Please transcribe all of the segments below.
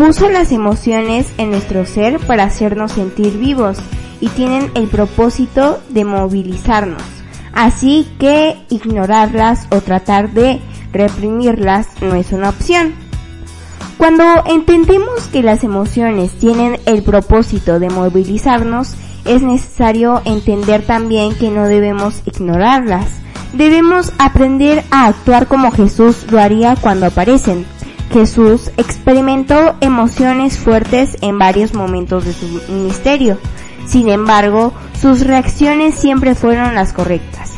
puso las emociones en nuestro ser para hacernos sentir vivos y tienen el propósito de movilizarnos. Así que ignorarlas o tratar de reprimirlas no es una opción. Cuando entendemos que las emociones tienen el propósito de movilizarnos, es necesario entender también que no debemos ignorarlas. Debemos aprender a actuar como Jesús lo haría cuando aparecen. Jesús experimentó emociones fuertes en varios momentos de su ministerio. Sin embargo, sus reacciones siempre fueron las correctas.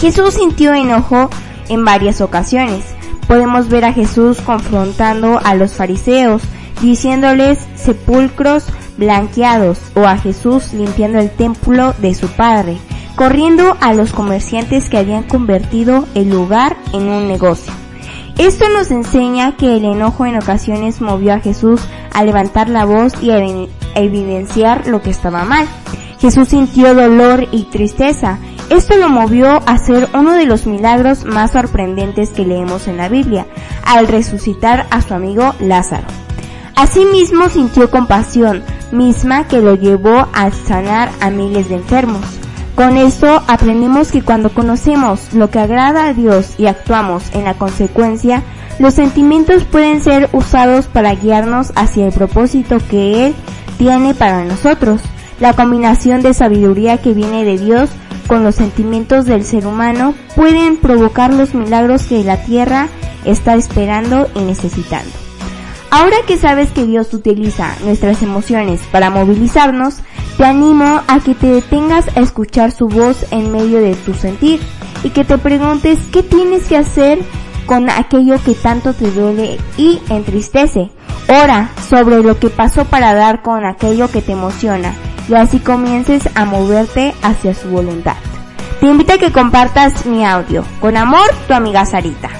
Jesús sintió enojo en varias ocasiones. Podemos ver a Jesús confrontando a los fariseos, diciéndoles sepulcros blanqueados o a Jesús limpiando el templo de su padre, corriendo a los comerciantes que habían convertido el lugar en un negocio. Esto nos enseña que el enojo en ocasiones movió a Jesús a levantar la voz y a evidenciar lo que estaba mal. Jesús sintió dolor y tristeza. Esto lo movió a hacer uno de los milagros más sorprendentes que leemos en la Biblia, al resucitar a su amigo Lázaro. Asimismo sintió compasión, misma que lo llevó a sanar a miles de enfermos. Con esto aprendemos que cuando conocemos lo que agrada a Dios y actuamos en la consecuencia, los sentimientos pueden ser usados para guiarnos hacia el propósito que Él tiene para nosotros. La combinación de sabiduría que viene de Dios con los sentimientos del ser humano pueden provocar los milagros que la tierra está esperando y necesitando. Ahora que sabes que Dios utiliza nuestras emociones para movilizarnos, te animo a que te detengas a escuchar su voz en medio de tu sentir y que te preguntes qué tienes que hacer con aquello que tanto te duele y entristece. Ora sobre lo que pasó para dar con aquello que te emociona y así comiences a moverte hacia su voluntad. Te invito a que compartas mi audio. Con amor, tu amiga Sarita.